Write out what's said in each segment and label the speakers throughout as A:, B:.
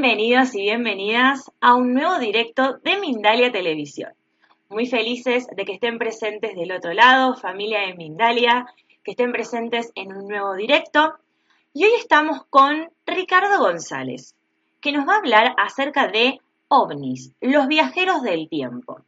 A: Bienvenidos y bienvenidas a un nuevo directo de Mindalia Televisión. Muy felices de que estén presentes del otro lado, familia de Mindalia, que estén presentes en un nuevo directo. Y hoy estamos con Ricardo González, que nos va a hablar acerca de ovnis, los viajeros del tiempo.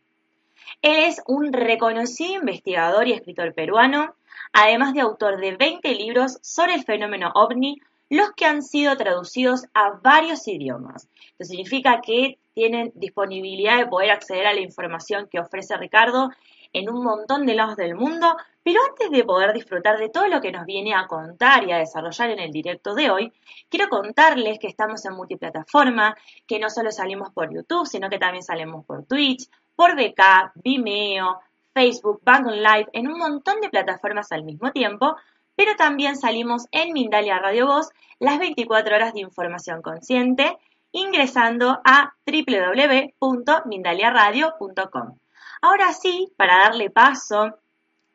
A: Él es un reconocido investigador y escritor peruano, además de autor de 20 libros sobre el fenómeno ovni, los que han sido traducidos a varios idiomas. Esto significa que tienen disponibilidad de poder acceder a la información que ofrece Ricardo en un montón de lados del mundo, pero antes de poder disfrutar de todo lo que nos viene a contar y a desarrollar en el directo de hoy, quiero contarles que estamos en multiplataforma, que no solo salimos por YouTube, sino que también salimos por Twitch, por VK, Vimeo, Facebook, Bang Live, en un montón de plataformas al mismo tiempo, pero también salimos en Mindalia Radio Voz las 24 horas de información consciente ingresando a www.mindaliaradio.com. Ahora sí, para darle paso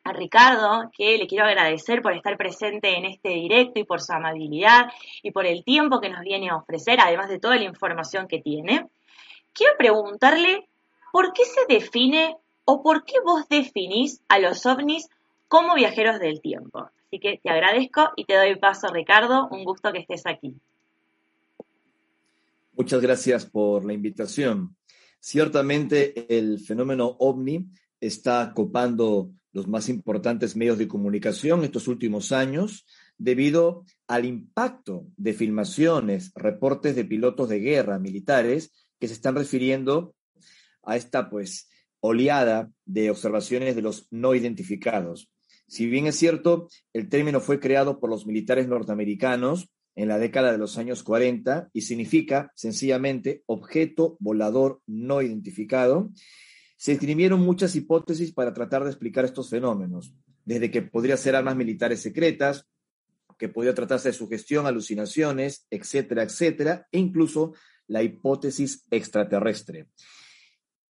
A: a Ricardo, que le quiero agradecer por estar presente en este directo y por su amabilidad y por el tiempo que nos viene a ofrecer, además de toda la información que tiene, quiero preguntarle por qué se define o por qué vos definís a los ovnis como viajeros del tiempo. Así que te agradezco y te doy paso, Ricardo. Un gusto que estés aquí.
B: Muchas gracias por la invitación. Ciertamente el fenómeno ovni está copando los más importantes medios de comunicación estos últimos años debido al impacto de filmaciones, reportes de pilotos de guerra militares que se están refiriendo a esta pues oleada de observaciones de los no identificados. Si bien es cierto, el término fue creado por los militares norteamericanos en la década de los años 40 y significa sencillamente objeto volador no identificado, se escribieron muchas hipótesis para tratar de explicar estos fenómenos, desde que podría ser armas militares secretas, que podría tratarse de sugestión, alucinaciones, etcétera, etcétera, e incluso la hipótesis extraterrestre.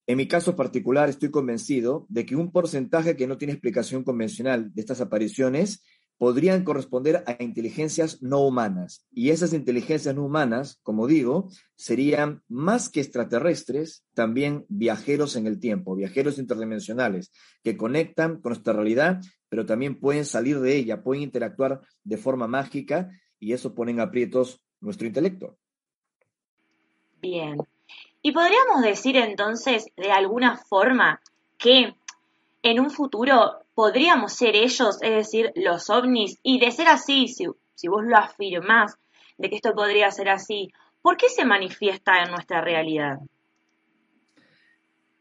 B: En mi caso particular, estoy convencido de que un porcentaje que no tiene explicación convencional de estas apariciones podrían corresponder a inteligencias no humanas. Y esas inteligencias no humanas, como digo, serían más que extraterrestres, también viajeros en el tiempo, viajeros interdimensionales, que conectan con nuestra realidad, pero también pueden salir de ella, pueden interactuar de forma mágica y eso pone en aprietos nuestro intelecto.
A: Bien, y podríamos decir entonces, de alguna forma, que en un futuro podríamos ser ellos, es decir, los ovnis, y de ser así, si, vos lo afirmás, de que esto podría ser así, ¿por qué se manifiesta en nuestra realidad?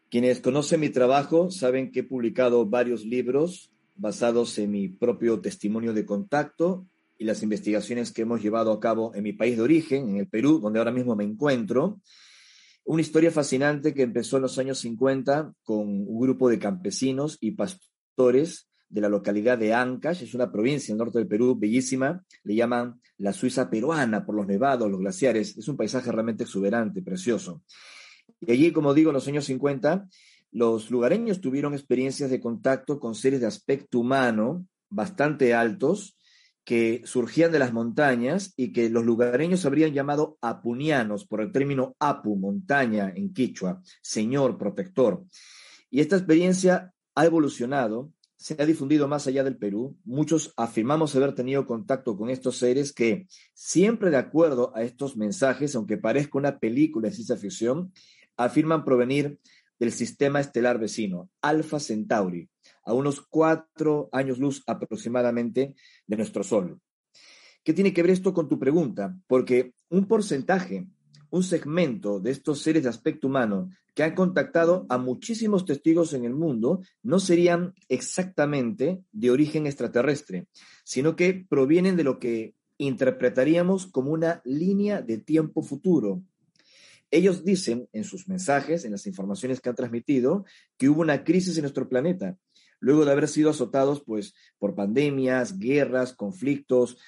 B: Quienes conocen mi trabajo saben que he publicado varios libros basados en mi propio testimonio de contacto y las investigaciones que hemos llevado a cabo en mi país de origen, en el Perú, donde ahora mismo me encuentro. Una historia fascinante que empezó en los años 50 con un grupo de campesinos y pastores de la localidad de Ancash, es una provincia en el norte del Perú, bellísima, le llaman la Suiza peruana por los nevados, los glaciares, es un paisaje realmente exuberante, precioso. Y allí, como digo, en los años 50, los lugareños tuvieron experiencias de contacto con seres de aspecto humano bastante altos, que surgían de las montañas y que los lugareños habrían llamado apunianos por el término apu, montaña en quichua, señor protector. Y esta experiencia ha evolucionado se ha difundido más allá del Perú. Muchos afirmamos haber tenido contacto con estos seres que, siempre de acuerdo a estos mensajes, aunque parezca una película de ciencia ficción, afirman provenir del sistema estelar vecino, Alpha Centauri, a unos cuatro años luz aproximadamente de nuestro Sol. ¿Qué tiene que ver esto con tu pregunta? Porque un porcentaje, un segmento de estos seres de aspecto humano que han contactado a muchísimos testigos en el mundo no serían exactamente de origen extraterrestre, sino que provienen de lo que interpretaríamos como una línea de tiempo futuro. Ellos dicen en sus mensajes, en las informaciones que han transmitido, que hubo una crisis en nuestro planeta, luego de haber sido azotados pues, por pandemias, guerras, conflictos,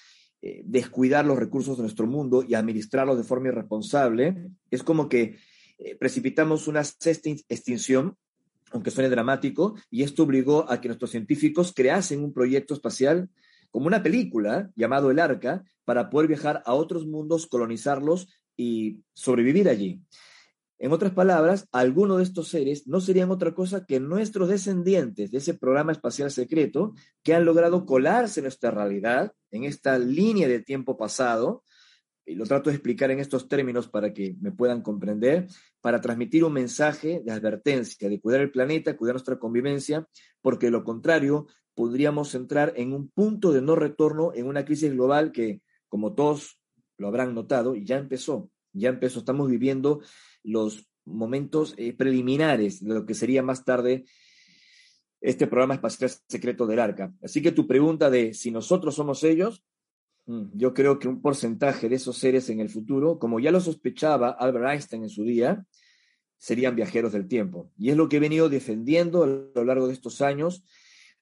B: eh, descuidar los recursos de nuestro mundo y administrarlos de forma irresponsable. Es como que eh, precipitamos una extinción, aunque suene dramático, y esto obligó a que nuestros científicos creasen un proyecto espacial como una película llamado El Arca para poder viajar a otros mundos, colonizarlos y sobrevivir allí. En otras palabras, algunos de estos seres no serían otra cosa que nuestros descendientes de ese programa espacial secreto que han logrado colarse en nuestra realidad, en esta línea de tiempo pasado, y lo trato de explicar en estos términos para que me puedan comprender, para transmitir un mensaje de advertencia, de cuidar el planeta, cuidar nuestra convivencia, porque lo contrario podríamos entrar en un punto de no retorno, en una crisis global que, como todos lo habrán notado, ya empezó, ya empezó, estamos viviendo los momentos eh, preliminares de lo que sería más tarde este programa espacial secreto del ARCA. Así que tu pregunta de si nosotros somos ellos, Mm, yo creo que un porcentaje de esos seres en el futuro, como ya lo sospechaba Albert Einstein en su día, serían viajeros del tiempo. Y es lo que he venido defendiendo a lo largo de estos años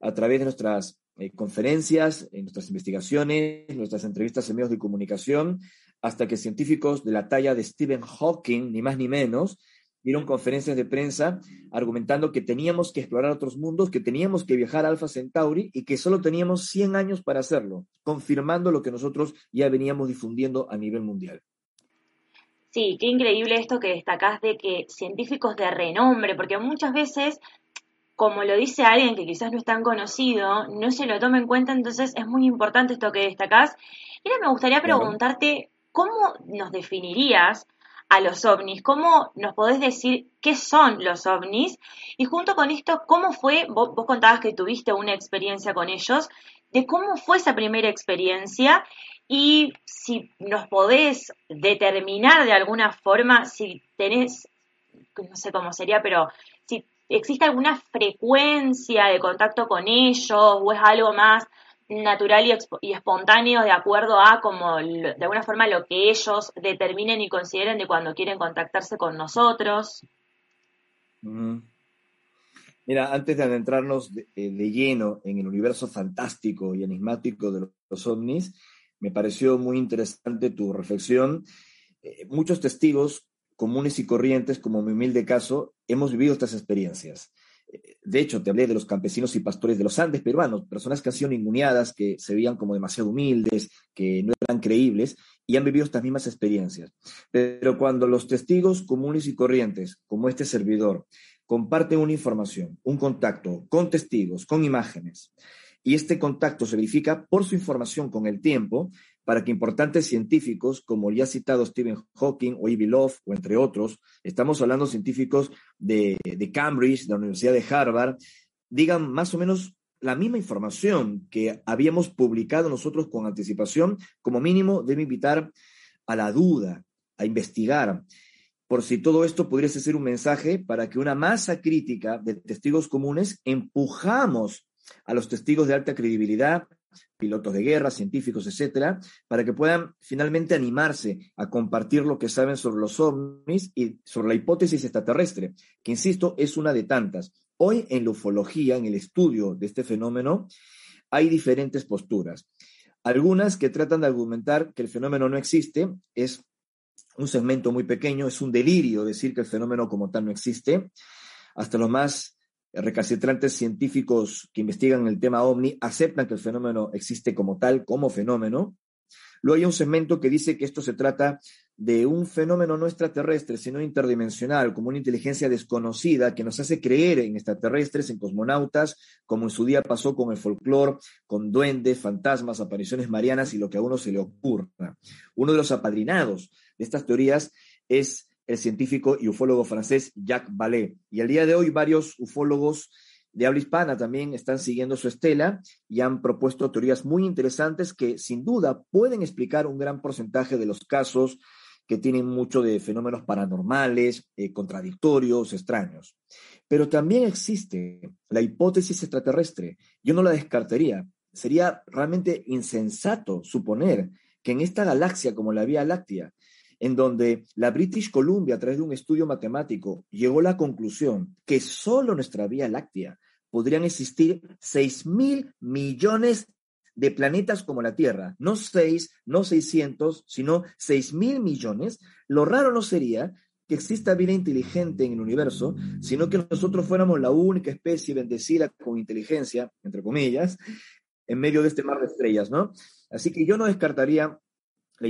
B: a través de nuestras eh, conferencias, en nuestras investigaciones, nuestras entrevistas en medios de comunicación, hasta que científicos de la talla de Stephen Hawking, ni más ni menos, dieron conferencias de prensa argumentando que teníamos que explorar otros mundos, que teníamos que viajar a Alpha Centauri y que solo teníamos 100 años para hacerlo, confirmando lo que nosotros ya veníamos difundiendo a nivel mundial.
A: Sí, qué increíble esto que destacás de que científicos de renombre, porque muchas veces, como lo dice alguien que quizás no es tan conocido, no se lo toma en cuenta, entonces es muy importante esto que destacás. Y ahora me gustaría preguntarte, ¿cómo nos definirías a los ovnis. ¿Cómo nos podés decir qué son los ovnis? Y junto con esto, ¿cómo fue, vos, contabas que tuviste una experiencia con ellos, de cómo fue esa primera experiencia y si nos podés determinar de alguna forma si tenés, no sé cómo sería, pero si existe alguna frecuencia de contacto con ellos o es algo más natural y, espontáneo de acuerdo a como de alguna forma lo que ellos determinen y consideren de cuando quieren contactarse con nosotros.
B: Mira, antes de adentrarnos eh, de, lleno en el universo fantástico y enigmático de los, ovnis, me pareció muy interesante tu reflexión. Eh, muchos testigos comunes y corrientes, como mi humilde caso, hemos vivido estas experiencias. De hecho, te hablé de los campesinos y pastores de los Andes peruanos, personas que han sido ninguneadas, que se veían como demasiado humildes, que no eran creíbles y han vivido estas mismas experiencias. Pero cuando los testigos comunes y corrientes, como este servidor, comparten una información, un contacto con testigos, con imágenes, y este contacto se verifica por su información con el tiempo, para que importantes científicos, como ya citado Stephen Hawking o Ivy Love, o entre otros, estamos hablando científicos de, de Cambridge, de la Universidad de Harvard, digan más o menos la misma información que habíamos publicado nosotros con anticipación, como mínimo debe invitar a la duda, a investigar, por si todo esto pudiese ser un mensaje para que una masa crítica de testigos comunes empujamos a los testigos de alta credibilidad pilotos de guerra, científicos, etcétera, para que puedan finalmente animarse a compartir lo que saben sobre los ovnis y sobre la hipótesis extraterrestre, que insisto, es una de tantas. Hoy en la ufología, en el estudio de este fenómeno, hay diferentes posturas. Algunas que tratan de argumentar que el fenómeno no existe, es un segmento muy pequeño, es un delirio decir que el fenómeno como tal no existe. Hasta los más recalcitrantes científicos que investigan el tema ovni aceptan que el fenómeno existe como tal, como fenómeno. Luego hay un segmento que dice que esto se trata de un fenómeno no extraterrestre, sino interdimensional, como una inteligencia desconocida que nos hace creer en extraterrestres, en cosmonautas, como en su día pasó con el folclore, con duendes, fantasmas, apariciones marianas y lo que a uno se le ocurra. Uno de los apadrinados de estas teorías es el científico y ufólogo francés Jacques Vallée. Y al día de hoy varios ufólogos de habla hispana también están siguiendo su estela y han propuesto teorías muy interesantes que sin duda pueden explicar un gran porcentaje de los casos que tienen mucho de fenómenos paranormales, eh, contradictorios, extraños. Pero también existe la hipótesis extraterrestre. Yo no la descartaría. Sería realmente insensato suponer que en esta galaxia como la Vía Láctea, en donde la British Columbia, a través de un estudio matemático, llegó a la conclusión que solo nuestra Vía Láctea podrían existir 6 mil millones de planetas como la Tierra, no seis, no 600, sino seis mil millones, lo raro no sería que exista vida inteligente en el universo, sino que nosotros fuéramos la única especie bendecida con inteligencia, entre comillas, en medio de este mar de estrellas, ¿no? Así que yo no descartaría la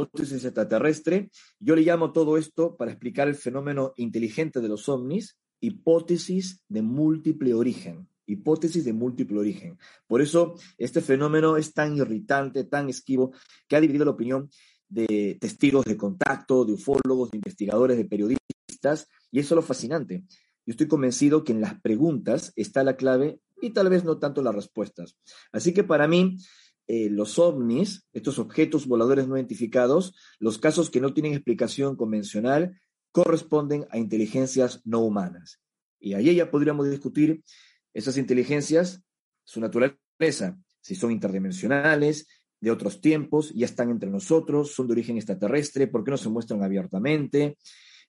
B: hipótesis extraterrestre, yo le llamo todo esto para explicar el fenómeno inteligente de los ovnis, hipótesis de múltiple origen hipótesis de múltiple origen. Por eso este fenómeno es tan irritante, tan esquivo, que ha dividido la opinión de testigos de contacto, de ufólogos, de investigadores, de periodistas, y eso es lo fascinante. Yo estoy convencido que en las preguntas está la clave y tal vez no tanto las respuestas. Así que para mí, eh, los ovnis, estos objetos voladores no identificados, los casos que no tienen explicación convencional, corresponden a inteligencias no humanas. Y ahí ya podríamos discutir esas inteligencias, su naturaleza, si son interdimensionales, de otros tiempos, ya están entre nosotros, son de origen extraterrestre, ¿por qué no se muestran abiertamente?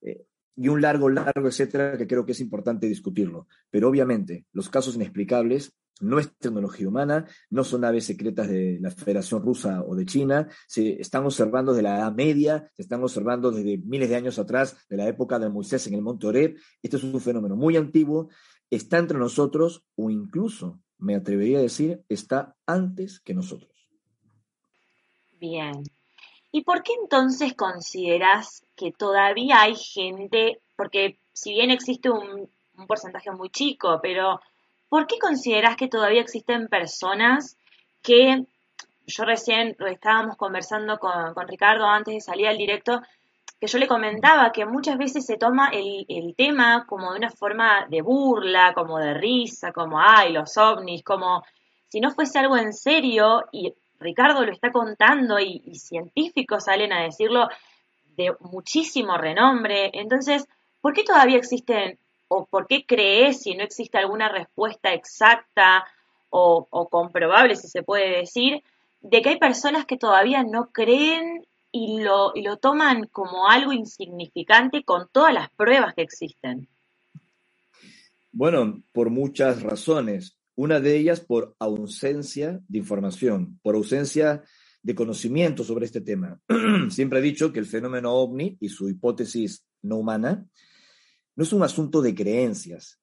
B: Eh, y un largo, largo, etcétera, que creo que es importante discutirlo. Pero obviamente, los casos inexplicables no es tecnología humana, no son naves secretas de la Federación Rusa o de China, se están observando desde la Edad Media, se están observando desde miles de años atrás, de la época de Moisés en el Monte Oreb. Este es un fenómeno muy antiguo, está entre nosotros o incluso, me atrevería a decir, está antes que nosotros.
A: Bien. ¿Y por qué entonces consideras que todavía hay gente, porque si bien existe un, porcentaje muy chico, pero ¿por qué consideras que todavía existen personas que, yo recién estábamos conversando con, Ricardo antes de salir al directo, que yo le comentaba que muchas veces se toma el, tema como de una forma de burla, como de risa, como, ay, los ovnis, como si no fuese algo en serio y Ricardo lo está contando y, científicos salen a decirlo de muchísimo renombre. Entonces, ¿por qué todavía existen o por qué crees si no existe alguna respuesta exacta o, comprobable, si se puede decir, de que hay personas que todavía no creen y lo, y lo toman como algo insignificante con todas las pruebas que existen?
B: Bueno, por muchas razones. Una de ellas por ausencia de información, por ausencia de conocimiento sobre este tema. Siempre he dicho que el fenómeno ovni y su hipótesis no humana no es un asunto de creencias.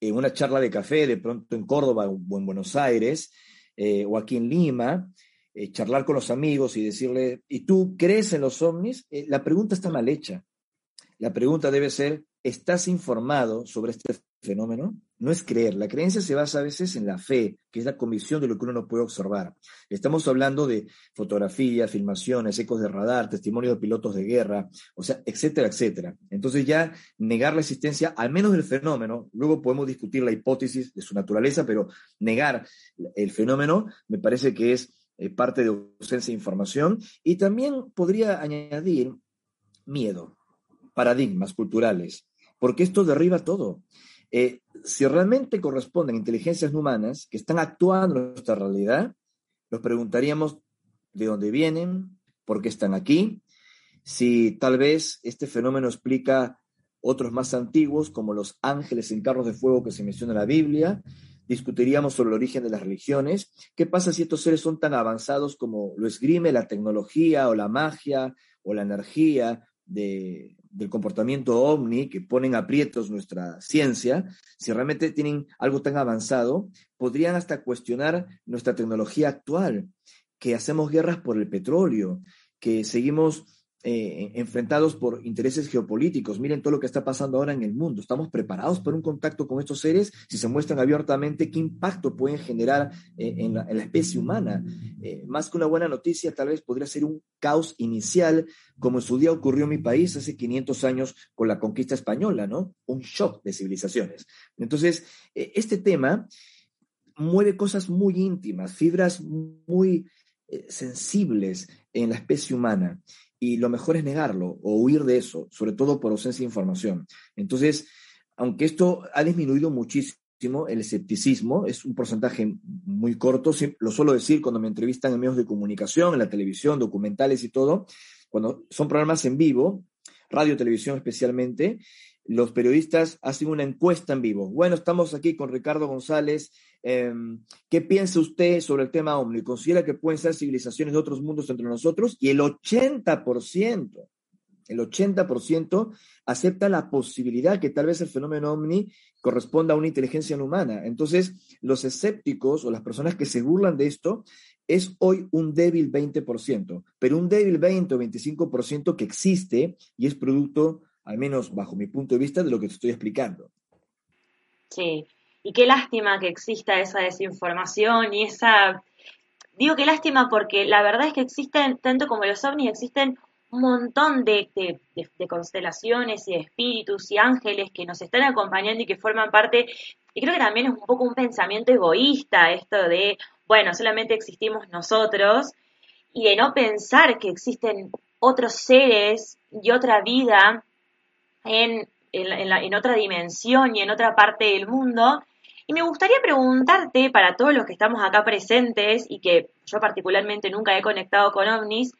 B: En una charla de café, de pronto en Córdoba o en Buenos Aires, eh, o aquí en Lima, eh, charlar con los amigos y decirle, ¿y tú crees en los ovnis? Eh, la pregunta está mal hecha. La pregunta debe ser, ¿estás informado sobre este fenómeno? No es creer. La creencia se basa a veces en la fe, que es la convicción de lo que uno no puede observar. Estamos hablando de fotografías, filmaciones, ecos de radar, testimonios de pilotos de guerra, o sea, etcétera, etcétera. Entonces ya negar la existencia, al menos del fenómeno, luego podemos discutir la hipótesis de su naturaleza, pero negar el fenómeno me parece que es eh, parte de ausencia de información y también podría añadir miedo, paradigmas culturales, porque esto derriba todo. Eh, si realmente corresponden inteligencias humanas que están actuando en nuestra realidad, nos preguntaríamos de dónde vienen, por qué están aquí, si tal vez este fenómeno explica otros más antiguos, como los ángeles en carros de fuego que se menciona en la Biblia, discutiríamos sobre el origen de las religiones. ¿Qué pasa si estos seres son tan avanzados como lo esgrime la tecnología o la magia o la energía del comportamiento ovni que ponen aprietos nuestra ciencia? Si realmente tienen algo tan avanzado, podrían hasta cuestionar nuestra tecnología actual, que hacemos guerras por el petróleo, que seguimos eh, enfrentados por intereses geopolíticos. Miren todo lo que está pasando ahora en el mundo. ¿Estamos preparados para un contacto con estos seres? Si se muestran abiertamente, ¿qué impacto pueden generar eh, en, la, especie humana? Eh, más que una buena noticia, tal vez podría ser un caos inicial, como en su día ocurrió en mi país hace 500 años con la conquista española, ¿no? Un shock de civilizaciones. Entonces, este tema mueve cosas muy íntimas, fibras muy sensibles en la especie humana y lo mejor es negarlo o huir de eso, sobre todo por ausencia de información. Entonces, aunque esto ha disminuido muchísimo, el escepticismo es un porcentaje muy corto, lo suelo decir cuando me entrevistan en medios de comunicación, en la televisión, documentales y todo, cuando son programas en vivo, radio, televisión especialmente, los periodistas hacen una encuesta en vivo. Bueno, estamos aquí con Ricardo González. Em, ¿Qué piensa usted sobre el tema OVNI? ¿Considera que pueden ser civilizaciones de otros mundos entre nosotros? Y el 80%, el 80% acepta la posibilidad que tal vez el fenómeno OVNI corresponda a una inteligencia no humana. Entonces, los escépticos o las personas que se burlan de esto es hoy un débil 20%, pero un débil 20 o 25% que existe y es producto al menos bajo mi punto de vista, de lo que te estoy explicando.
A: Sí, y qué lástima que exista esa desinformación y esa... Digo qué lástima porque la verdad es que existen, tanto como los ovnis, existen un montón de, de, constelaciones y de espíritus y ángeles que nos están acompañando y que forman parte, y creo que también es un poco un pensamiento egoísta esto de, bueno, solamente existimos nosotros, y de no pensar que existen otros seres y otra vida en, en, otra dimensión y en otra parte del mundo. Y me gustaría preguntarte, para todos los que estamos acá presentes y que yo particularmente nunca he conectado con ovnis,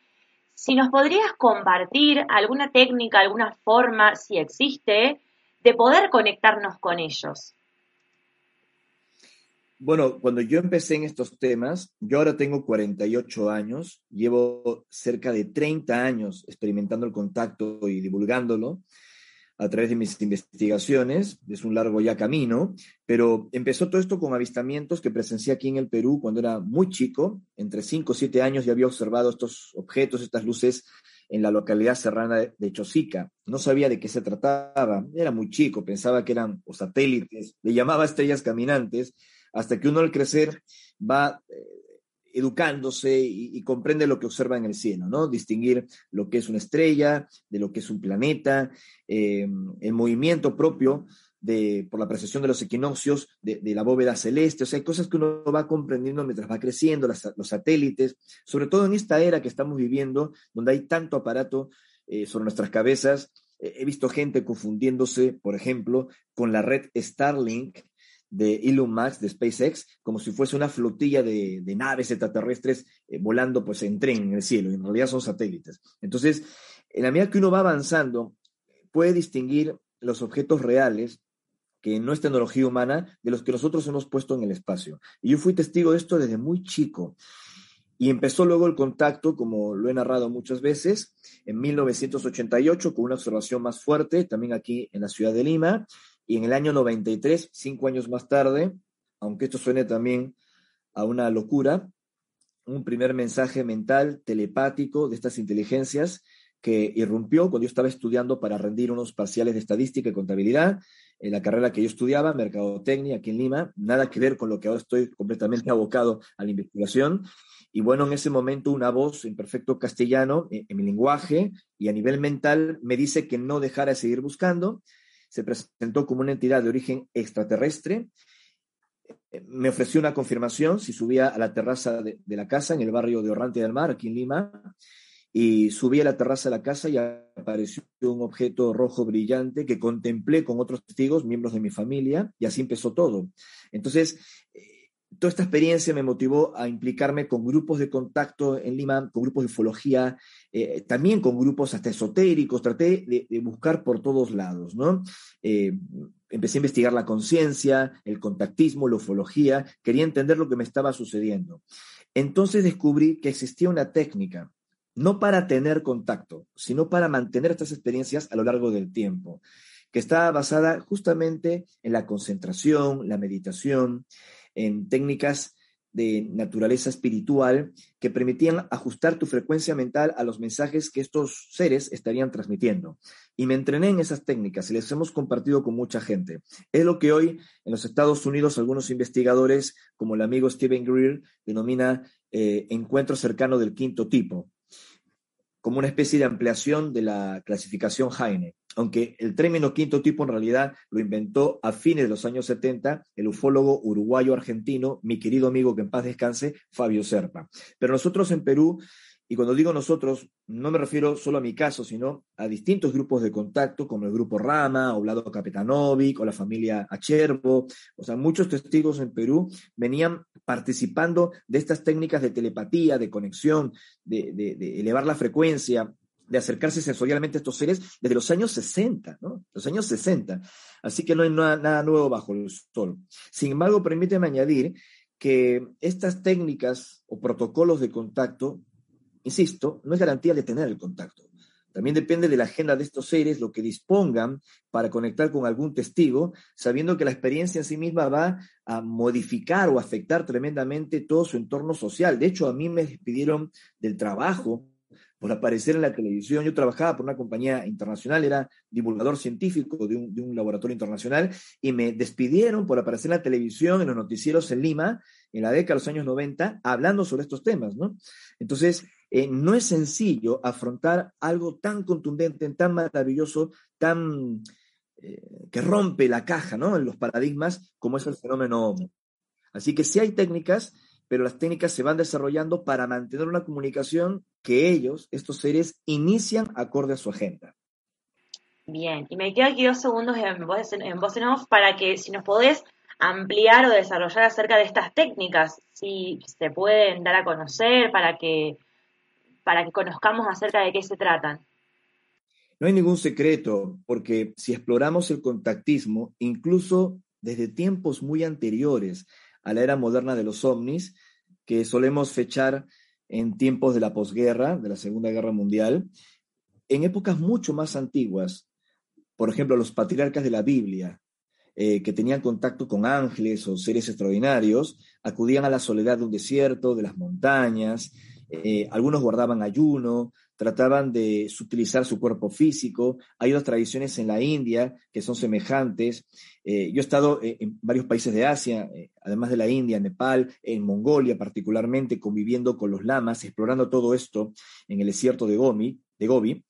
A: si nos podrías compartir alguna técnica, alguna forma, si existe, de poder conectarnos con ellos.
B: Bueno, cuando yo empecé en estos temas, yo ahora tengo 48 años, llevo cerca de 30 años experimentando el contacto y divulgándolo a través de mis investigaciones, es un largo ya camino, pero empezó todo esto con avistamientos que presencié aquí en el Perú cuando era muy chico, entre 5 o 7 años ya había observado estos objetos, estas luces en la localidad serrana de Chosica. No sabía de qué se trataba, era muy chico, pensaba que eran satélites, le llamaba estrellas caminantes, hasta que uno al crecer va eh, educándose y, comprende lo que observa en el cielo, ¿no? Distinguir lo que es una estrella, de lo que es un planeta, eh, el movimiento propio de, por la precesión de los equinoccios, de, la bóveda celeste, o sea, hay cosas que uno va comprendiendo mientras va creciendo, los satélites, sobre todo en esta era que estamos viviendo, donde hay tanto aparato eh, sobre nuestras cabezas. He visto gente confundiéndose, por ejemplo, con la red Starlink, de Elon Musk, de SpaceX, como si fuese una flotilla de, naves extraterrestres eh, volando pues en tren en el cielo, y en realidad son satélites. Entonces, en la medida que uno va avanzando, puede distinguir los objetos reales, que no es tecnología humana, de los que nosotros hemos puesto en el espacio. Y yo fui testigo de esto desde muy chico. Y empezó luego el contacto, como lo he narrado muchas veces, en 1988 con una observación más fuerte, también aquí en la ciudad de Lima, y en el año 93, cinco años más tarde, aunque esto suene también a una locura, un primer mensaje mental telepático de estas inteligencias que irrumpió cuando yo estaba estudiando para rendir unos parciales de estadística y contabilidad en la carrera que yo estudiaba, Mercadotecnia, aquí en Lima, nada que ver con lo que ahora estoy completamente abocado a la investigación. Y bueno, en ese momento una voz en perfecto castellano, en, en mi lenguaje y a nivel mental, me dice que no dejara de seguir buscando, se presentó como una entidad de origen extraterrestre. Me ofreció una confirmación si subía a la terraza de, la casa en el barrio de Orrante del Mar, aquí en Lima, y subí a la terraza de la casa y apareció un objeto rojo brillante que contemplé con otros testigos, miembros de mi familia, y así empezó todo. Entonces, toda esta experiencia me motivó a implicarme con grupos de contacto en Lima, con grupos de ufología, eh, también con grupos hasta esotéricos, traté de, buscar por todos lados, ¿no? Eh, empecé a investigar la conciencia, el contactismo, la ufología, quería entender lo que me estaba sucediendo. Entonces descubrí que existía una técnica, no para tener contacto, sino para mantener estas experiencias a lo largo del tiempo, que estaba basada justamente en la concentración, la meditación, en técnicas de naturaleza espiritual que permitían ajustar tu frecuencia mental a los mensajes que estos seres estarían transmitiendo. Y me entrené en esas técnicas y les hemos compartido con mucha gente. Es lo que hoy en los Estados Unidos algunos investigadores, como el amigo Steven Greer, denomina eh, encuentro cercano del quinto tipo, como una especie de ampliación de la clasificación Heine aunque el término quinto tipo en realidad lo inventó a fines de los años 70 el ufólogo uruguayo-argentino, mi querido amigo que en paz descanse, Fabio Serpa. Pero nosotros en Perú, y cuando digo nosotros, no me refiero solo a mi caso, sino a distintos grupos de contacto, como el grupo Rama, Oblado Capetanovic, o la familia Acherbo, o sea, muchos testigos en Perú venían participando de estas técnicas de telepatía, de conexión, de, elevar la frecuencia, de acercarse sensorialmente a estos seres desde los años 60, ¿no? Los años 60. Así que no hay nada, nuevo bajo el sol. Sin embargo, permíteme añadir que estas técnicas o protocolos de contacto, insisto, no es garantía de tener el contacto. También depende de la agenda de estos seres, lo que dispongan para conectar con algún testigo, sabiendo que la experiencia en sí misma va a modificar o afectar tremendamente todo su entorno social. De hecho, a mí me despidieron del trabajo por aparecer en la televisión. Yo trabajaba por una compañía internacional, era divulgador científico de un, laboratorio internacional, y me despidieron por aparecer en la televisión, en los noticieros en Lima, en la década de los años 90, hablando sobre estos temas, ¿no? Entonces, eh, no es sencillo afrontar algo tan contundente, tan maravilloso, tan eh, que rompe la caja, ¿no? En los paradigmas, como es el fenómeno. Así que sí hay técnicas pero las técnicas se van desarrollando para mantener una comunicación que ellos, estos seres, inician acorde a su agenda.
A: Bien, y me quedo aquí dos segundos en voz en, voz en off para que si nos podés ampliar o desarrollar acerca de estas técnicas, si se pueden dar a conocer para que, para que conozcamos acerca de qué se tratan.
B: No hay ningún secreto, porque si exploramos el contactismo, incluso desde tiempos muy anteriores, a la era moderna de los ovnis, que solemos fechar en tiempos de la posguerra, de la Segunda Guerra Mundial, en épocas mucho más antiguas, por ejemplo, los patriarcas de la Biblia, eh, que tenían contacto con ángeles o seres extraordinarios, acudían a la soledad de un desierto, de las montañas, eh, algunos guardaban ayuno, trataban de sutilizar su cuerpo físico. Hay otras tradiciones en la India que son semejantes. Eh, yo he estado eh, en varios países de Asia, además de la India, Nepal, en Mongolia particularmente, conviviendo con los lamas, explorando todo esto en el desierto de, Gomi, de Gobi.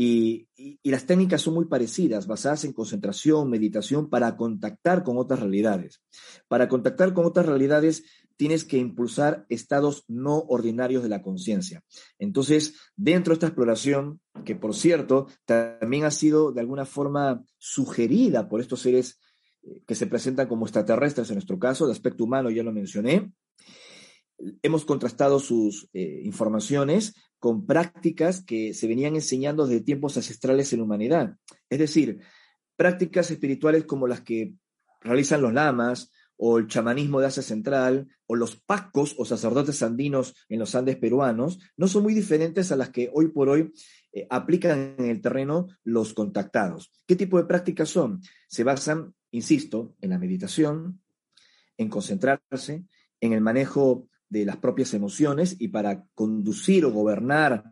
B: Y, las técnicas son muy parecidas, basadas en concentración, meditación, para contactar con otras realidades. Para contactar con otras realidades tienes que impulsar estados no ordinarios de la conciencia. Entonces, dentro de esta exploración, que por cierto, también ha sido de alguna forma sugerida por estos seres eh, que se presentan como extraterrestres en nuestro caso, de aspecto humano ya lo mencioné, hemos contrastado sus eh, informaciones con prácticas que se venían enseñando desde tiempos ancestrales en la humanidad. Es decir, prácticas espirituales como las que realizan los lamas, o el chamanismo de Asia Central, o los pacos o sacerdotes andinos en los Andes peruanos, no son muy diferentes a las que hoy por hoy eh, aplican en el terreno los contactados. ¿Qué tipo de prácticas son? Se basan, insisto, en la meditación, en concentrarse, en el manejo de las propias emociones y para conducir o gobernar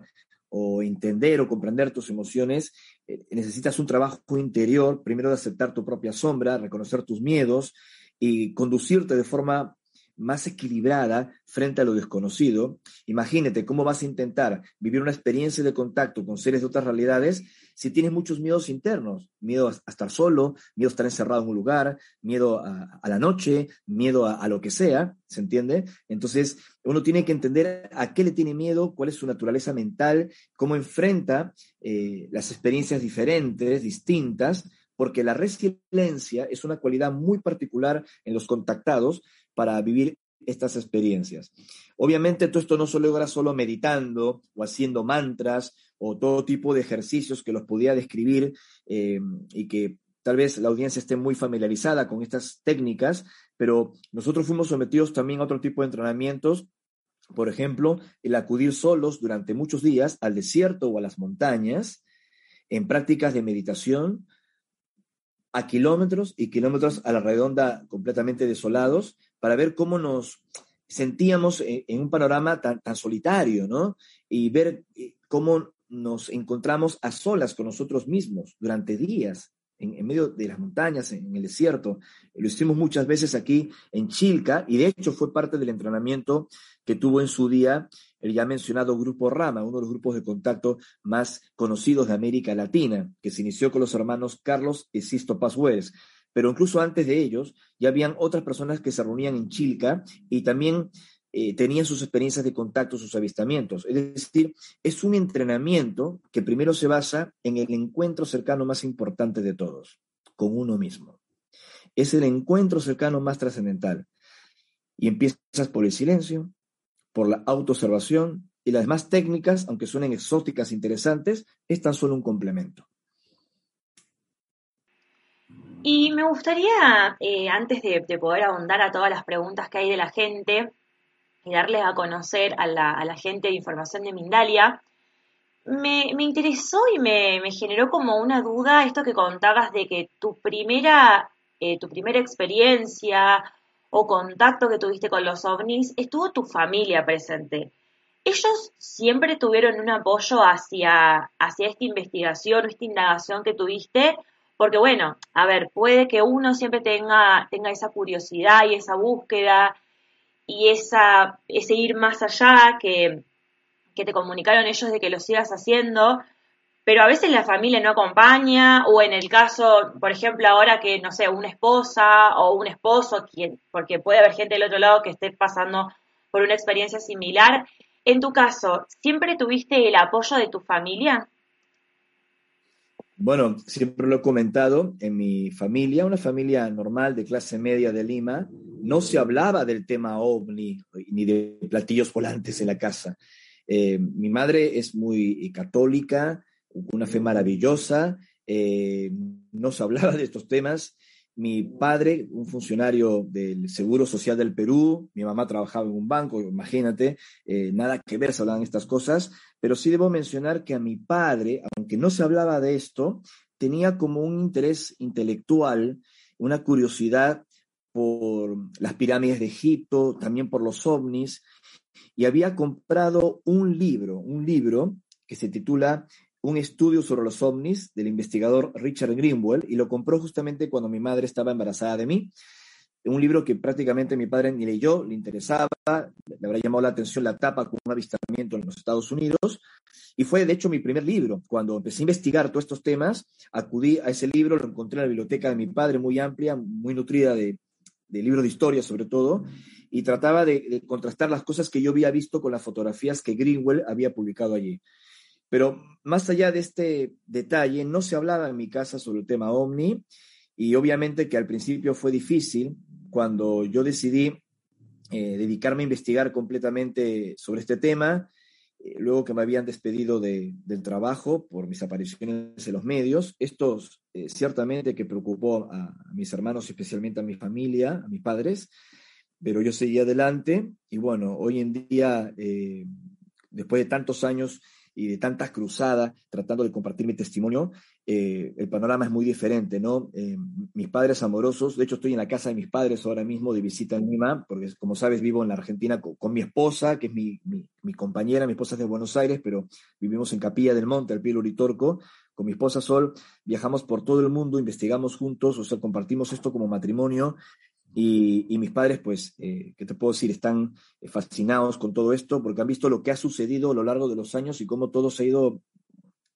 B: o entender o comprender tus emociones, eh, necesitas un trabajo interior, primero de aceptar tu propia sombra, reconocer tus miedos, y conducirte de forma más equilibrada frente a lo desconocido. Imagínate cómo vas a intentar vivir una experiencia de contacto con seres de otras realidades si tienes muchos miedos internos, miedo a, estar solo, miedo a estar encerrado en un lugar, miedo a, la noche, miedo a, lo que sea, ¿se entiende? Entonces, uno tiene que entender a qué le tiene miedo, cuál es su naturaleza mental, cómo enfrenta eh, las experiencias diferentes, distintas, porque la resiliencia es una cualidad muy particular en los contactados para vivir estas experiencias. Obviamente todo esto no se logra solo meditando o haciendo mantras o todo tipo de ejercicios que los podía describir eh, y que tal vez la audiencia esté muy familiarizada con estas técnicas, pero nosotros fuimos sometidos también a otro tipo de entrenamientos por ejemplo, el acudir solos durante muchos días al desierto o a las montañas en prácticas de meditación a kilómetros y kilómetros a la redonda completamente desolados para ver cómo nos sentíamos en, un panorama tan, tan solitario, ¿no? Y ver cómo nos encontramos a solas con nosotros mismos durante días, en, medio de las montañas, en, el desierto. Lo hicimos muchas veces aquí en Chilca y de hecho fue parte del entrenamiento que tuvo en su día el ya mencionado Grupo Rama, uno de los grupos de contacto más conocidos de América Latina, que se inició con los hermanos Carlos y Sisto Paz Pero incluso antes de ellos ya habían otras personas que se reunían en Chilca y también eh, tenían sus experiencias de contacto, sus avistamientos. Es decir, es un entrenamiento que primero se basa en el encuentro cercano más importante de todos, con uno mismo. Es el encuentro cercano más trascendental. Y empiezas por el silencio, por la autoobservación y las demás técnicas, aunque suenen exóticas e interesantes, es tan solo un complemento.
A: Y me gustaría, eh, antes de, de, poder ahondar a todas las preguntas que hay de la gente, y darles a conocer a la, gente de información de Mindalia, me, interesó y me, generó como una duda esto que contabas de que tu primera, eh, tu primera experiencia o contacto que tuviste con los ovnis estuvo tu familia presente. Ellos siempre tuvieron un apoyo hacia, hacia esta investigación esta indagación que tuviste, porque bueno, a ver, puede que uno siempre tenga, tenga esa curiosidad y esa búsqueda y esa, ese ir más allá que, que te comunicaron ellos de que lo sigas haciendo, pero a veces la familia no acompaña, o en el caso, por ejemplo, ahora que, no sé, una esposa o un esposo, quien, porque puede haber gente del otro lado que esté pasando por una experiencia similar. En tu caso, ¿siempre tuviste el apoyo de tu familia?
B: Bueno, siempre lo he comentado, en mi familia, una familia normal de clase media de Lima, no se hablaba del tema ovni ni de platillos volantes en la casa. Eh, mi madre es muy católica, una fe maravillosa, eh, no se hablaba de estos temas. Mi padre, un funcionario del Seguro Social del Perú, mi mamá trabajaba en un banco, imagínate, eh, nada que ver se hablaban estas cosas, pero sí debo mencionar que a mi padre, aunque no se hablaba de esto, tenía como un interés intelectual, una curiosidad por las pirámides de Egipto, también por los ovnis, y había comprado un libro, un libro que se titula Un estudio sobre los ovnis del investigador Richard Greenwell, y lo compró justamente cuando mi madre estaba embarazada de mí un libro que prácticamente mi padre ni leyó, le interesaba, le habrá llamado la atención la tapa con un avistamiento en los Estados Unidos, y fue de hecho mi primer libro. Cuando empecé a investigar todos estos temas, acudí a ese libro, lo encontré en la biblioteca de mi padre, muy amplia, muy nutrida de, libros de historia sobre todo, y trataba de, de, contrastar las cosas que yo había visto con las fotografías que Greenwell había publicado allí. Pero más allá de este detalle, no se hablaba en mi casa sobre el tema ovni, y obviamente que al principio fue difícil, cuando yo decidí eh, dedicarme a investigar completamente sobre este tema, luego que me habían despedido del trabajo por mis apariciones en los medios, esto eh, ciertamente que preocupó a, mis hermanos, especialmente a mi familia, a mis padres, pero yo seguí adelante y bueno, hoy en día, después de tantos años y de tantas cruzadas tratando de compartir mi testimonio, eh, el panorama es muy diferente, ¿no? Eh, mis padres amorosos, de hecho estoy en la casa de mis padres ahora mismo de visita en Lima, porque como sabes vivo en la Argentina con, mi esposa, que es mi, mi, compañera, mi esposa es de Buenos Aires, pero vivimos en Capilla del Monte, al pie del Uritorco, con mi esposa Sol, viajamos por todo el mundo, investigamos juntos, o sea, compartimos esto como matrimonio, y, y mis padres, pues, eh, ¿qué te puedo decir? Están fascinados con todo esto porque han visto lo que ha sucedido a lo largo de los años y cómo todo se ha ido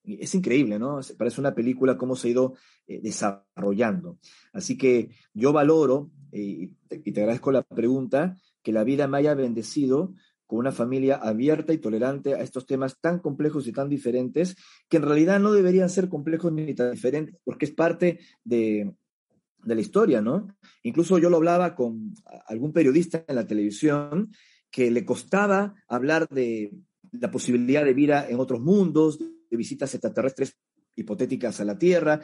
B: es increíble, ¿no? Parece una película cómo se ha ido eh, desarrollando. Así que yo valoro, eh, y te agradezco la pregunta, que la vida me haya bendecido con una familia abierta y tolerante a estos temas tan complejos y tan diferentes, que en realidad no deberían ser complejos ni tan diferentes, porque es parte de, de la historia, ¿no? Incluso yo lo hablaba con algún periodista en la televisión que le costaba hablar de la posibilidad de vida en otros mundos, de visitas extraterrestres hipotéticas a la Tierra,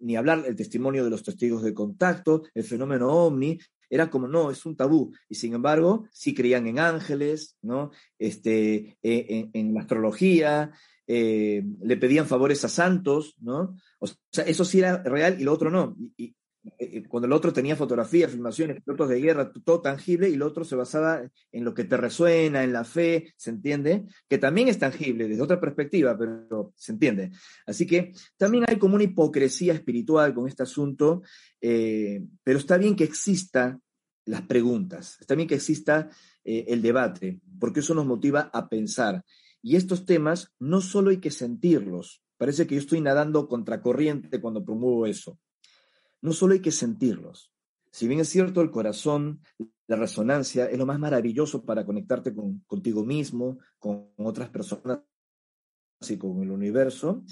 B: ni hablar del testimonio de los testigos de contacto, el fenómeno ovni, era como, no, es un tabú. Y sin embargo, sí creían en ángeles, ¿no? Este, e, en, la astrología, eh, le pedían favores a santos, ¿no? O sea, eso sí era real y lo otro no. Y, cuando el otro tenía fotografías, filmaciones, fotos de guerra, todo tangible, y el otro se basaba en lo que te resuena, en la fe, ¿se entiende? Que también es tangible desde otra perspectiva, pero se entiende. Así que también hay como una hipocresía espiritual con este asunto, eh, pero está bien que exista las preguntas, está bien que exista eh, el debate, porque eso nos motiva a pensar. Y estos temas no solo hay que sentirlos, parece que yo estoy nadando contracorriente cuando promuevo eso no solo hay que sentirlos. Si bien es cierto, el corazón, la resonancia es lo más maravilloso para conectarte con, contigo mismo, con otras personas y con el universo,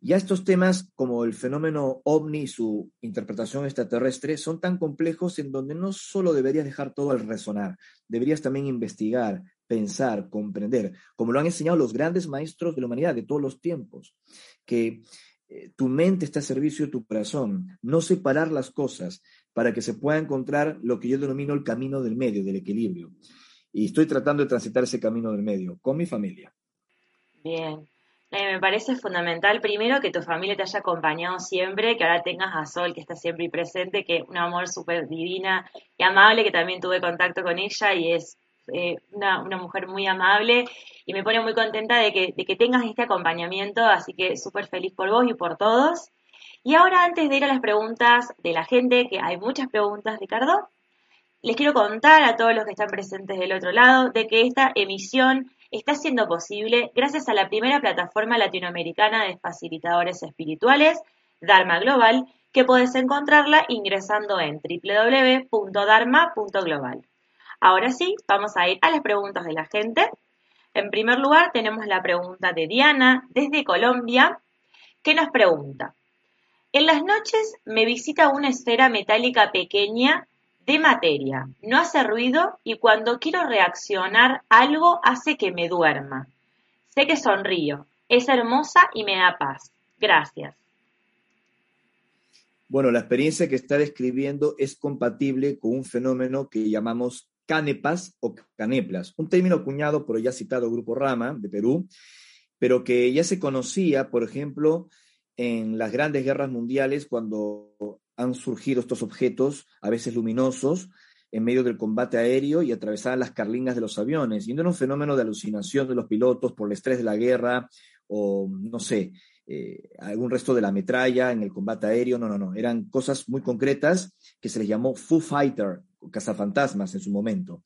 B: ya estos temas como el fenómeno ovni y su interpretación extraterrestre son tan complejos en donde no solo deberías dejar todo al resonar, deberías también investigar, pensar, comprender, como lo han enseñado los grandes maestros de la humanidad de todos los tiempos, que eh, tu mente está a servicio de tu corazón, no separar las cosas para que se pueda encontrar lo que yo denomino el camino del medio, del equilibrio. Y estoy tratando de transitar ese camino del medio con mi familia.
A: Bien. Eh, me parece fundamental, primero, que tu familia te haya acompañado siempre, que ahora tengas a Sol, que está siempre presente, que un amor súper divina y amable, que también tuve contacto con ella y es eh, una, mujer muy amable y me pone muy contenta de que, de que tengas este acompañamiento, así que súper feliz por vos y por todos. Y ahora antes de ir a las preguntas de la gente, que hay muchas preguntas, Ricardo, les quiero contar a todos los que están presentes del otro lado de que esta emisión está siendo posible gracias a la primera plataforma latinoamericana de facilitadores espirituales, Dharma Global, que puedes encontrarla ingresando en www.dharma.global. Ahora sí, vamos a ir a las preguntas de la gente. En primer lugar, tenemos la pregunta de Diana desde Colombia, que nos pregunta, en las noches me visita una esfera metálica pequeña de materia, no hace ruido y cuando quiero reaccionar algo hace que me duerma. Sé que sonrío, es hermosa y me da paz. Gracias.
B: Bueno, la experiencia que está describiendo es compatible con un fenómeno que llamamos canepas o caneplas, un término acuñado por el ya citado Grupo Rama de Perú, pero que ya se conocía, por ejemplo, en las grandes guerras mundiales cuando han surgido estos objetos, a veces luminosos, en medio del combate aéreo y atravesaban las carlingas de los aviones. Y no era un fenómeno de alucinación de los pilotos por el estrés de la guerra o, no sé, eh, algún resto de la metralla en el combate aéreo. No, no, no. Eran cosas muy concretas que se les llamó Foo Fighter, cazafantasmas en su momento.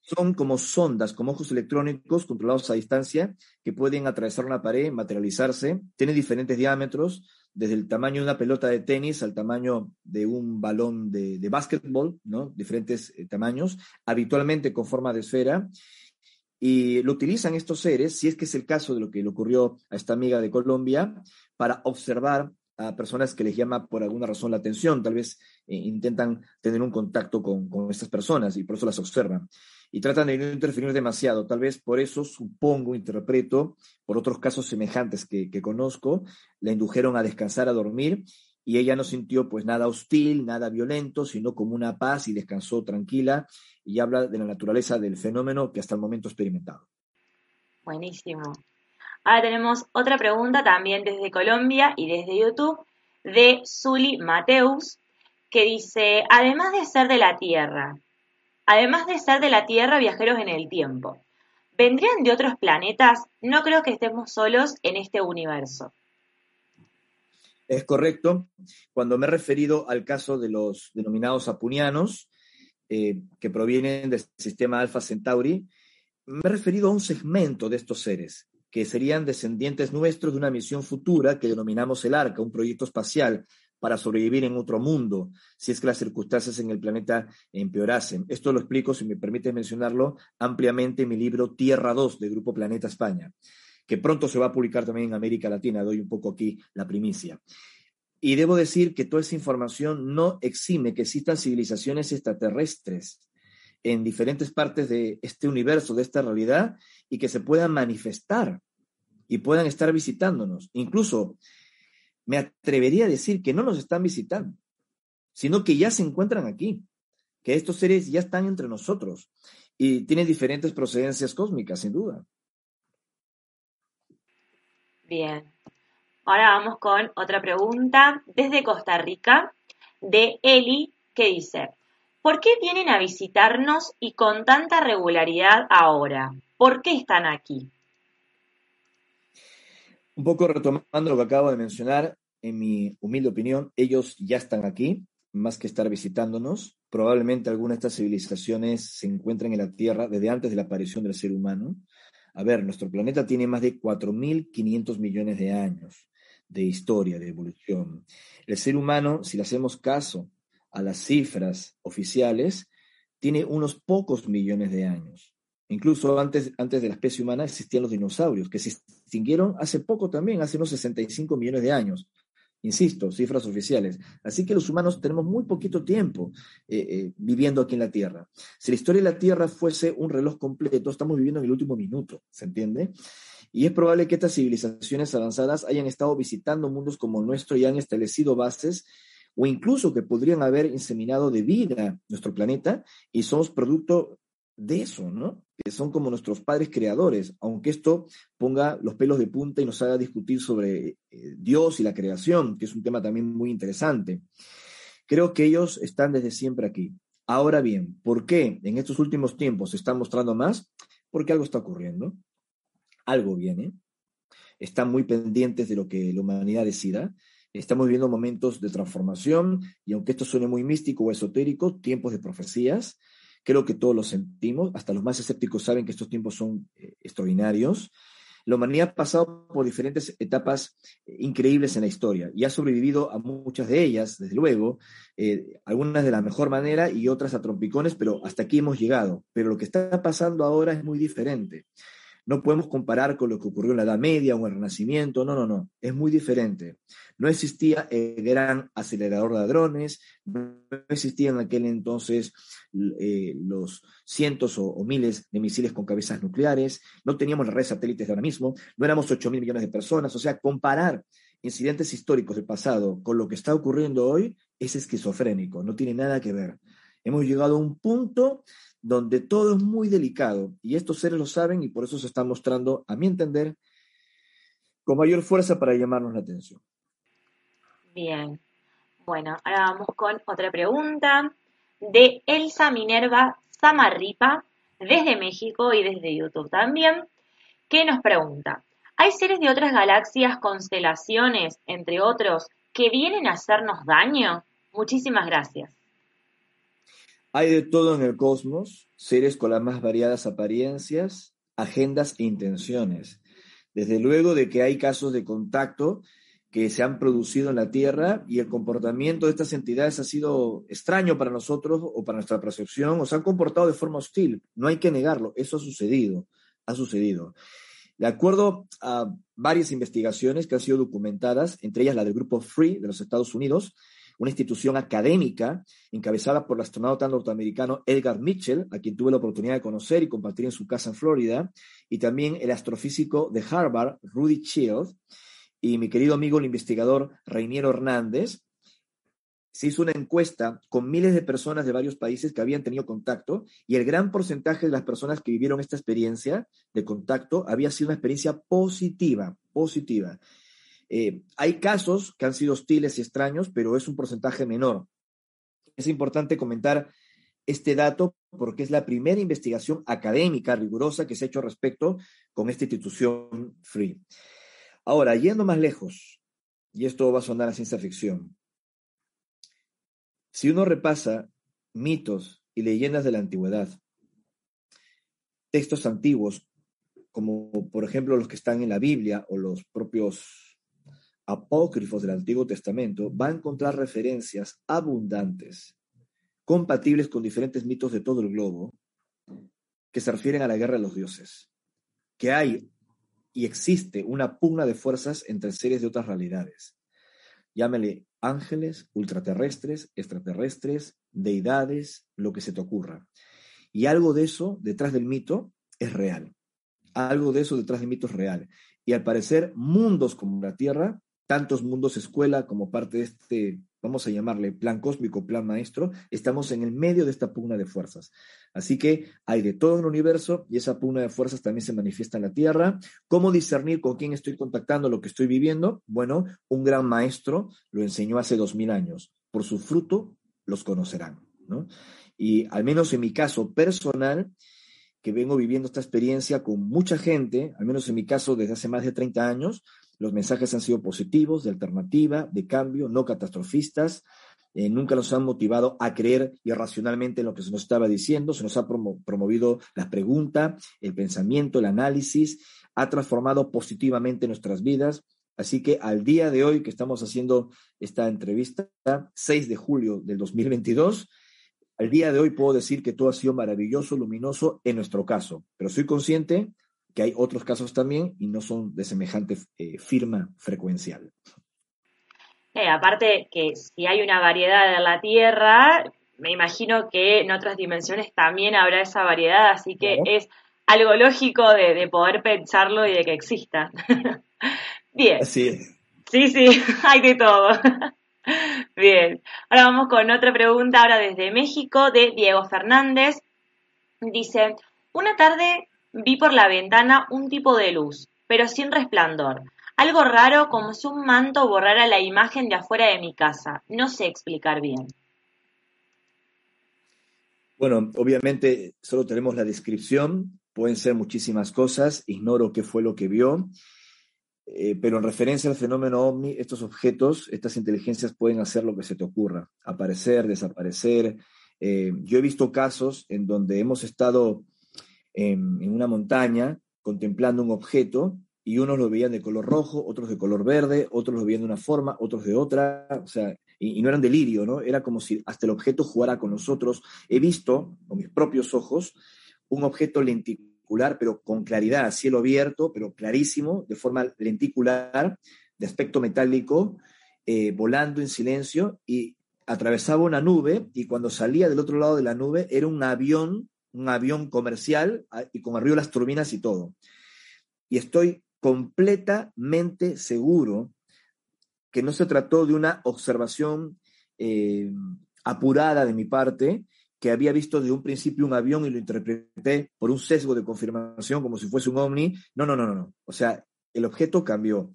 B: Son como sondas, como ojos electrónicos controlados a distancia que pueden atravesar una pared, materializarse. Tienen diferentes diámetros, desde el tamaño de una pelota de tenis al tamaño de un balón de, de básquetbol, ¿no? Diferentes eh, tamaños, habitualmente con forma de esfera. Y lo utilizan estos seres, si es que es el caso de lo que le ocurrió a esta amiga de Colombia, para observar a personas que les llama por alguna razón la atención, tal vez eh, intentan tener un contacto con, estas personas y por eso las observan. Y tratan de no interferir demasiado, tal vez por eso supongo, interpreto, por otros casos semejantes que, que conozco, la indujeron a descansar, a dormir, y ella no sintió pues nada hostil, nada violento, sino como una paz y descansó tranquila y habla de la naturaleza del fenómeno que hasta el momento experimentado.
A: Buenísimo. Ahora tenemos otra pregunta también desde Colombia y desde YouTube de Zuli Mateus, que dice, además de ser de la Tierra, además de ser de la Tierra viajeros en el tiempo, ¿vendrían de otros planetas? No creo que estemos solos en este universo.
B: Es correcto. Cuando me he referido al caso de los denominados apunianos, eh, que provienen del sistema Alpha Centauri, me he referido a un segmento de estos seres que serían descendientes nuestros de una misión futura que denominamos el Arca, un proyecto espacial para sobrevivir en otro mundo, si es que las circunstancias en el planeta empeorasen. Esto lo explico, si me permite mencionarlo, ampliamente en mi libro Tierra 2 de Grupo Planeta España, que pronto se va a publicar también en América Latina, doy un poco aquí la primicia. Y debo decir que toda esa información no exime que existan civilizaciones extraterrestres en diferentes partes de este universo, de esta realidad, y que se puedan manifestar y puedan estar visitándonos. Incluso me atrevería a decir que no nos están visitando, sino que ya se encuentran aquí, que estos seres ya están entre nosotros y tienen diferentes procedencias cósmicas, sin duda.
A: Bien. Ahora vamos con otra pregunta desde Costa Rica de Eli que dice, ¿por qué vienen a visitarnos y con tanta regularidad ahora? ¿Por qué están aquí?
B: Un poco retomando lo que acabo de mencionar, en mi humilde opinión, ellos ya están aquí, más que estar visitándonos. Probablemente algunas de estas civilizaciones se encuentran en la Tierra desde antes de la aparición del ser humano. A ver, nuestro planeta tiene más de 4.500 millones de años de historia, de evolución. El ser humano, si le hacemos caso a las cifras oficiales, tiene unos pocos millones de años. Incluso antes, antes de la especie humana existían los dinosaurios, que se extinguieron hace poco también, hace unos 65 millones de años. Insisto, cifras oficiales. Así que los humanos tenemos muy poquito tiempo eh, eh, viviendo aquí en la Tierra. Si la historia de la Tierra fuese un reloj completo, estamos viviendo en el último minuto, ¿se entiende? Y es probable que estas civilizaciones avanzadas hayan estado visitando mundos como el nuestro y han establecido bases o incluso que podrían haber inseminado de vida nuestro planeta y somos producto de eso, ¿no? Que son como nuestros padres creadores, aunque esto ponga los pelos de punta y nos haga discutir sobre eh, Dios y la creación, que es un tema también muy interesante. Creo que ellos están desde siempre aquí. Ahora bien, ¿por qué en estos últimos tiempos se están mostrando más? Porque algo está ocurriendo, algo viene, están muy pendientes de lo que la humanidad decida, estamos viviendo momentos de transformación y aunque esto suene muy místico o esotérico, tiempos de profecías, Creo que todos lo sentimos, hasta los más escépticos saben que estos tiempos son eh, extraordinarios. La humanidad ha pasado por diferentes etapas eh, increíbles en la historia y ha sobrevivido a muchas de ellas, desde luego, eh, algunas de la mejor manera y otras a trompicones, pero hasta aquí hemos llegado. Pero lo que está pasando ahora es muy diferente. No podemos comparar con lo que ocurrió en la Edad Media o en el Renacimiento, no, no, no, es muy diferente. No existía el gran acelerador de ladrones, no existían en aquel entonces eh, los cientos o, miles de misiles con cabezas nucleares, no teníamos las redes satélites de ahora mismo, no éramos 8 mil millones de personas, o sea, comparar incidentes históricos del pasado con lo que está ocurriendo hoy es esquizofrénico, no tiene nada que ver. Hemos llegado a un punto donde todo es muy delicado y estos seres lo saben y por eso se están mostrando, a mi entender, con mayor fuerza para llamarnos la atención.
A: Bien, bueno, ahora vamos con otra pregunta de Elsa Minerva Samarripa desde México y desde YouTube también, que nos pregunta, ¿hay seres de otras galaxias, constelaciones, entre otros, que vienen a hacernos daño? Muchísimas gracias.
B: Hay de todo en el cosmos, seres con las más variadas apariencias, agendas e intenciones. Desde luego de que hay casos de contacto que se han producido en la Tierra y el comportamiento de estas entidades ha sido extraño para nosotros o para nuestra percepción, o se han comportado de forma hostil. No hay que negarlo, eso ha sucedido, ha sucedido. De acuerdo a varias investigaciones que han sido documentadas, entre ellas la del grupo Free de los Estados Unidos, una institución académica encabezada por el astronauta norteamericano Edgar Mitchell, a quien tuve la oportunidad de conocer y compartir en su casa en Florida, y también el astrofísico de Harvard, Rudy Child, y mi querido amigo el investigador Reiniero Hernández, se hizo una encuesta con miles de personas de varios países que habían tenido contacto y el gran porcentaje de las personas que vivieron esta experiencia de contacto había sido una experiencia positiva, positiva. Eh, hay casos que han sido hostiles y extraños, pero es un porcentaje menor. Es importante comentar este dato porque es la primera investigación académica rigurosa que se ha hecho respecto con esta institución Free. Ahora, yendo más lejos, y esto va a sonar a ciencia ficción, si uno repasa mitos y leyendas de la antigüedad, textos antiguos, como por ejemplo los que están en la Biblia o los propios apócrifos del Antiguo Testamento, va a encontrar referencias abundantes, compatibles con diferentes mitos de todo el globo, que se refieren a la guerra de los dioses, que hay y existe una pugna de fuerzas entre seres de otras realidades. Llámele ángeles, ultraterrestres, extraterrestres, deidades, lo que se te ocurra. Y algo de eso detrás del mito es real. Algo de eso detrás del mito es real. Y al parecer, mundos como la Tierra tantos mundos escuela como parte de este, vamos a llamarle plan cósmico, plan maestro, estamos en el medio de esta pugna de fuerzas. Así que hay de todo en el universo y esa pugna de fuerzas también se manifiesta en la Tierra. ¿Cómo discernir con quién estoy contactando lo que estoy viviendo? Bueno, un gran maestro lo enseñó hace dos mil años. por su fruto los conocerán. ¿no? Y al menos en mi caso personal, que vengo viviendo esta experiencia con mucha gente, al menos en mi caso desde hace más de 30 años, los mensajes han sido positivos, de alternativa, de cambio, no catastrofistas. Eh, nunca nos han motivado a creer irracionalmente en lo que se nos estaba diciendo, se nos ha promovido la pregunta, el pensamiento, el análisis, ha transformado positivamente nuestras vidas. Así que al día de hoy que estamos haciendo esta entrevista, 6 de julio del 2022, al día de hoy puedo decir que todo ha sido maravilloso, luminoso en nuestro caso, pero soy consciente que hay otros casos también y no son de semejante eh, firma frecuencial.
A: Eh, aparte que si hay una variedad en la Tierra, me imagino que en otras dimensiones también habrá esa variedad, así que es algo lógico de, poder pensarlo y de que exista. Bien.
B: Así
A: Sí, sí, hay de todo. Bien, ahora vamos con otra pregunta, ahora desde México, de Diego Fernández. Dice, una tarde vi por la ventana un tipo de luz, pero sin resplandor. Algo raro como si un manto borrara la imagen de afuera de mi casa. No sé explicar bien.
B: Bueno, obviamente solo tenemos la descripción, pueden ser muchísimas cosas, ignoro qué fue lo que vio. Eh, pero en referencia al fenómeno ovni, estos objetos, estas inteligencias pueden hacer lo que se te ocurra, aparecer, desaparecer. Eh, yo he visto casos en donde hemos estado en, una montaña contemplando un objeto y unos lo veían de color rojo, otros de color verde, otros lo veían de una forma, otros de otra, o sea, y, y no eran delirio, ¿no? Era como si hasta el objeto jugara con nosotros. He visto con mis propios ojos un objeto lenticular pero con claridad, cielo abierto, pero clarísimo, de forma lenticular, de aspecto metálico, eh, volando en silencio y atravesaba una nube y cuando salía del otro lado de la nube era un avión, un avión comercial ah, y con arriba las turbinas y todo. Y estoy completamente seguro que no se trató de una observación eh, apurada de mi parte, que había visto de un principio un avión y lo interpreté por un sesgo de confirmación como si fuese un ovni. No, no, no, no, no. O sea, el objeto cambió.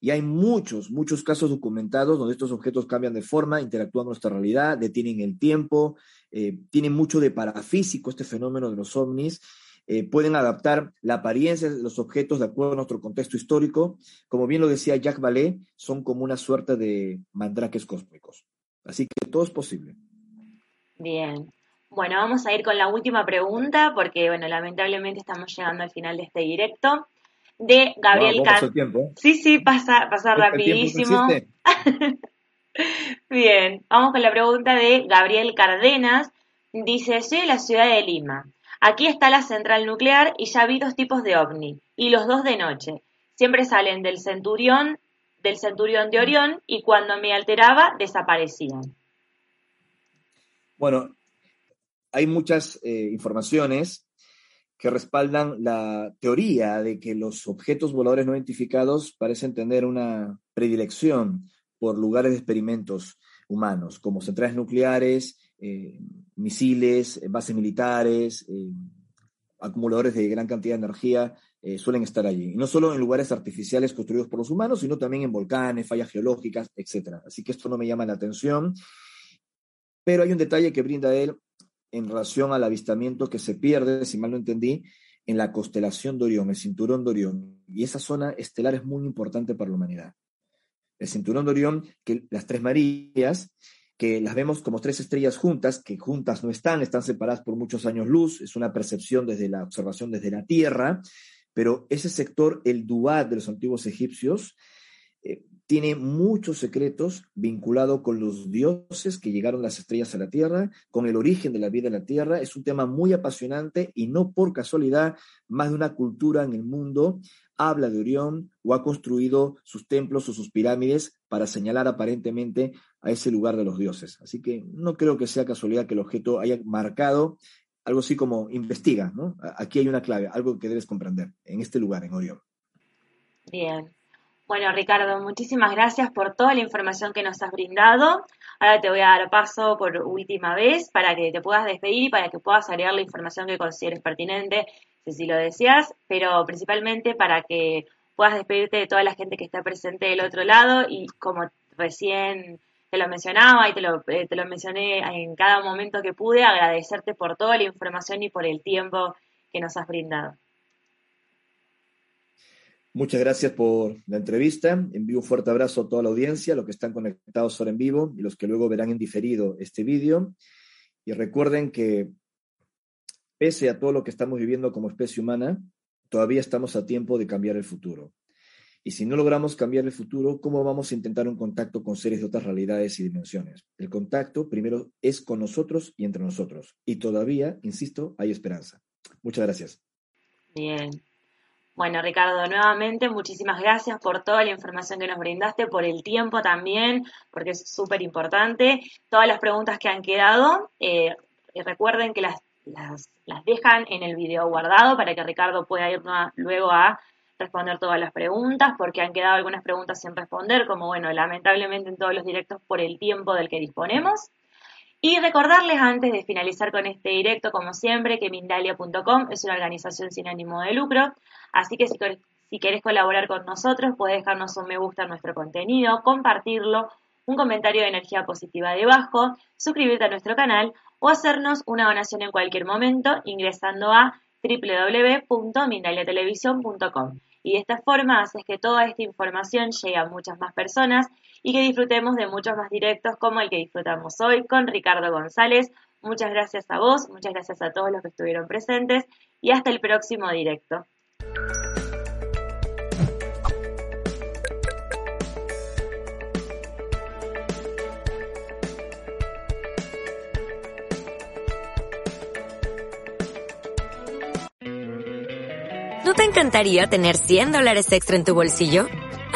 B: Y hay muchos, muchos casos documentados donde estos objetos cambian de forma, interactúan con nuestra realidad, detienen el tiempo, eh, tienen mucho de parafísico este fenómeno de los ovnis, eh, pueden adaptar la apariencia de los objetos de acuerdo a nuestro contexto histórico. Como bien lo decía Jacques Vallée, son como una suerte de mandraques cósmicos. Así que todo es posible.
A: Bien. Bueno, vamos a ir con la última pregunta porque, bueno, lamentablemente estamos llegando al final de este directo. De Gabriel
B: wow,
A: Sí, sí, pasa, pasa rapidísimo. Bien, vamos con la pregunta de Gabriel Cardenas. Dice, soy de la ciudad de Lima. Aquí está la central nuclear y ya vi dos tipos de ovni, y los dos de noche. Siempre salen del centurión, del centurión de Orión, y cuando me alteraba, desaparecían.
B: Bueno, hay muchas eh, informaciones que respaldan la teoría de que los objetos voladores no identificados parecen tener una predilección por lugares de experimentos humanos, como centrales nucleares, eh, misiles, bases militares, eh, acumuladores de gran cantidad de energía, suelen estar allí. Y no solo en lugares artificiales construidos por los humanos, sino también en volcanes, fallas geológicas, etc. Así que esto no me llama la atención. Pero hay un detalle que brinda él en relación al avistamiento que se pierde, si mal no entendí, en la constelación de Orión, el cinturón de Orión. Y esa zona estelar es muy importante para la humanidad. El cinturón de Orión, que las tres Marías, que las vemos como tres estrellas juntas, que juntas no están, están separadas por muchos años luz, es una percepción desde la observación desde la Tierra, pero ese sector, el Duat de los antiguos egipcios, eh, tiene muchos secretos vinculados con los dioses que llegaron las estrellas a la Tierra, con el origen de la vida en la Tierra. Es un tema muy apasionante y no por casualidad, más de una cultura en el mundo habla de Orión o ha construido sus templos o sus pirámides para señalar aparentemente a ese lugar de los dioses. Así que no creo que sea casualidad que el objeto haya marcado algo así como investiga, ¿no? Aquí hay una clave, algo que debes comprender en este lugar, en Orión.
A: Bien. Bueno, Ricardo, muchísimas gracias por toda la información que nos has brindado. Ahora te voy a dar paso por última vez para que te puedas despedir y para que puedas agregar la información que consideres pertinente, si lo deseas, pero principalmente para que puedas despedirte de toda la gente que está presente del otro lado y como recién te lo mencionaba y te lo, eh, te lo mencioné en cada momento que pude, agradecerte por toda la información y por el tiempo que nos has brindado.
B: Muchas gracias por la entrevista. Envío un fuerte abrazo a toda la audiencia, los que están conectados ahora en vivo y los que luego verán en diferido este vídeo. Y recuerden que pese a todo lo que estamos viviendo como especie humana, todavía estamos a tiempo de cambiar el futuro. Y si no logramos cambiar el futuro, ¿cómo vamos a intentar un contacto con seres de otras realidades y dimensiones? El contacto primero es con nosotros y entre nosotros. Y todavía, insisto, hay esperanza. Muchas gracias.
A: Bien. Bueno, Ricardo, nuevamente muchísimas gracias por toda la información que nos brindaste, por el tiempo también, porque es súper importante. Todas las preguntas que han quedado, eh, recuerden que las, las, dejan en el video guardado para que Ricardo pueda ir luego a responder todas las preguntas, porque han quedado algunas preguntas sin responder, como bueno, lamentablemente en todos los directos por el tiempo del que disponemos. Y recordarles antes de finalizar con este directo, como siempre, que Mindalia.com es una organización sin ánimo de lucro, así que si, si querés colaborar con nosotros, puedes dejarnos un me gusta a nuestro contenido, compartirlo, un comentario de energía positiva debajo, suscribirte a nuestro canal o hacernos una donación en cualquier momento ingresando a www.mindaliatelevisión.com y de esta forma haces que toda esta información llegue a muchas más personas y que disfrutemos de muchos más directos como el que disfrutamos hoy con Ricardo González. Muchas gracias a vos, muchas gracias a todos los que estuvieron presentes y hasta el próximo directo.
C: ¿No te encantaría tener 100 dólares extra en tu bolsillo?